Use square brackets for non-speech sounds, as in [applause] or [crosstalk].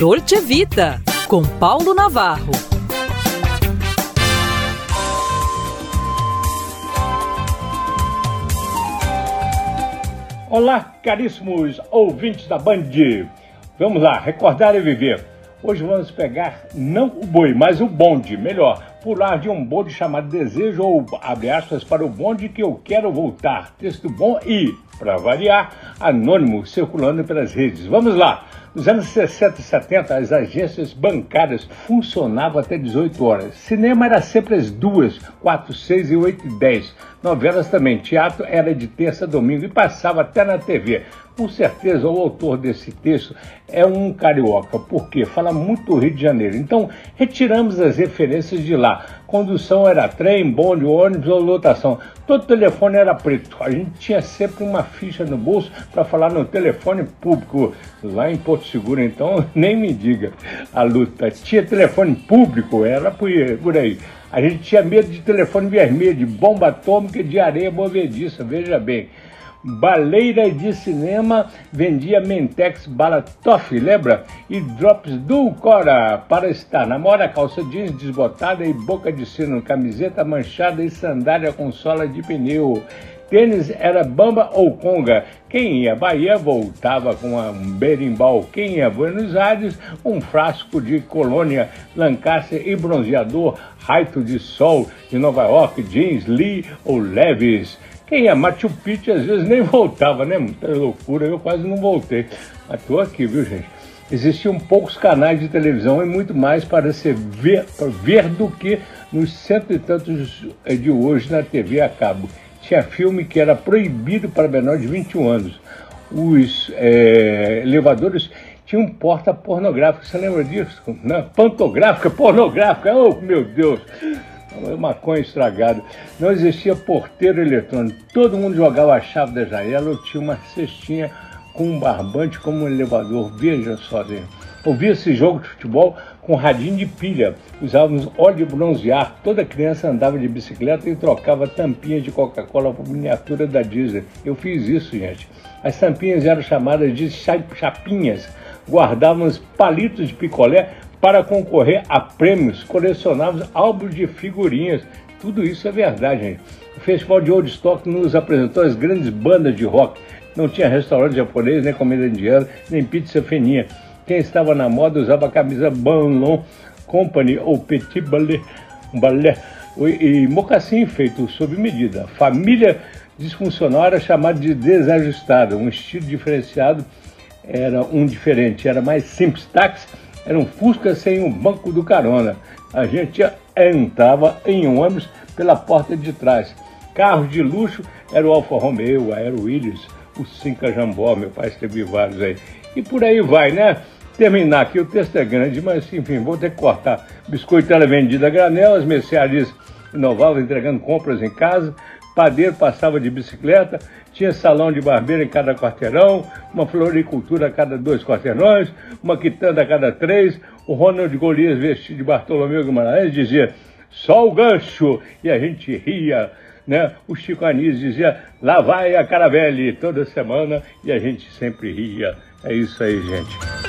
Dolce Vita, com Paulo Navarro. Olá, caríssimos ouvintes da Band. Vamos lá, recordar e viver. Hoje vamos pegar não o boi, mas o bonde, melhor, pular de um bonde chamado Desejo ou abre aspas para o bonde que eu quero voltar. Texto bom e, para variar, anônimo circulando pelas redes. Vamos lá. Nos anos 60 e 70, as agências bancárias funcionavam até 18 horas. Cinema era sempre às 2, 4, 6 e 8 e 10. Novelas também. Teatro era de terça a domingo e passava até na TV. Com certeza o autor desse texto é um carioca, porque fala muito do Rio de Janeiro. Então, retiramos as referências de lá. Condução era trem, bonde, ônibus ou lotação. Todo telefone era preto. A gente tinha sempre uma ficha no bolso para falar no telefone público. Lá em Porto Seguro, então, [laughs] nem me diga a luta. Tinha telefone público, era por aí. A gente tinha medo de telefone vermelho, de bomba atômica de areia movediça, veja bem. Baleira de cinema vendia Mentex Balatoff, lembra? E drops do Cora para estar na moda, calça jeans desbotada e boca de sino, camiseta manchada e sandália com sola de pneu. Tênis era bamba ou conga. Quem ia Bahia voltava com um berimbau. Quem ia Buenos Aires, um frasco de colônia, Lancaster e bronzeador, raito de sol de Nova York, jeans Lee ou Leves. Quem é Machu Picchu às vezes nem [laughs] voltava, né? Muita loucura, eu quase não voltei. Mas aqui, viu, gente? Existiam poucos canais de televisão e muito mais para se ver, para ver do que nos cento e tantos de hoje na TV a cabo. Tinha filme que era proibido para menores de 21 anos. Os é, elevadores tinham porta pornográfica, você lembra disso? Não, pantográfica, pornográfica, oh meu Deus! Maconha estragada. Não existia porteiro eletrônico. Todo mundo jogava a chave da janela ou tinha uma cestinha com um barbante como um elevador. Veja né? Ouvia esse jogo de futebol com radinho de pilha. Usávamos óleo de bronzear. Toda criança andava de bicicleta e trocava tampinhas de Coca-Cola por miniatura da Disney. Eu fiz isso, gente. As tampinhas eram chamadas de chapinhas. Guardávamos palitos de picolé para concorrer a prêmios, colecionávamos álbuns de figurinhas. Tudo isso é verdade, gente. O Festival de Woodstock nos apresentou as grandes bandas de rock. Não tinha restaurante japonês, nem comida indiana, nem pizza fininha. Quem estava na moda usava a camisa Banlon Company ou Petit Ballet, ballet e mocassim feito sob medida. Família disfuncional era chamada de desajustada. Um estilo diferenciado era um diferente, era mais simples. Táxi era um Fusca sem um banco do carona. A gente entrava em ônibus pela porta de trás. Carros de luxo era o Alfa Romeo, a Aero Williams, o Cinca Jambó, meu pai esteve vários aí. E por aí vai, né? Terminar aqui, o texto é grande, mas enfim, vou ter que cortar. Biscoito era vendido a granel, as mercearias inovavam entregando compras em casa, padeiro passava de bicicleta, tinha salão de barbeiro em cada quarteirão, uma floricultura a cada dois quarteirões, uma quitanda a cada três. O Ronald Golias, vestido de Bartolomeu Guimarães, dizia só o gancho, e a gente ria. Né? O Chico Anísio dizia, lá vai a Caravelle, toda semana, e a gente sempre ria. É isso aí, gente.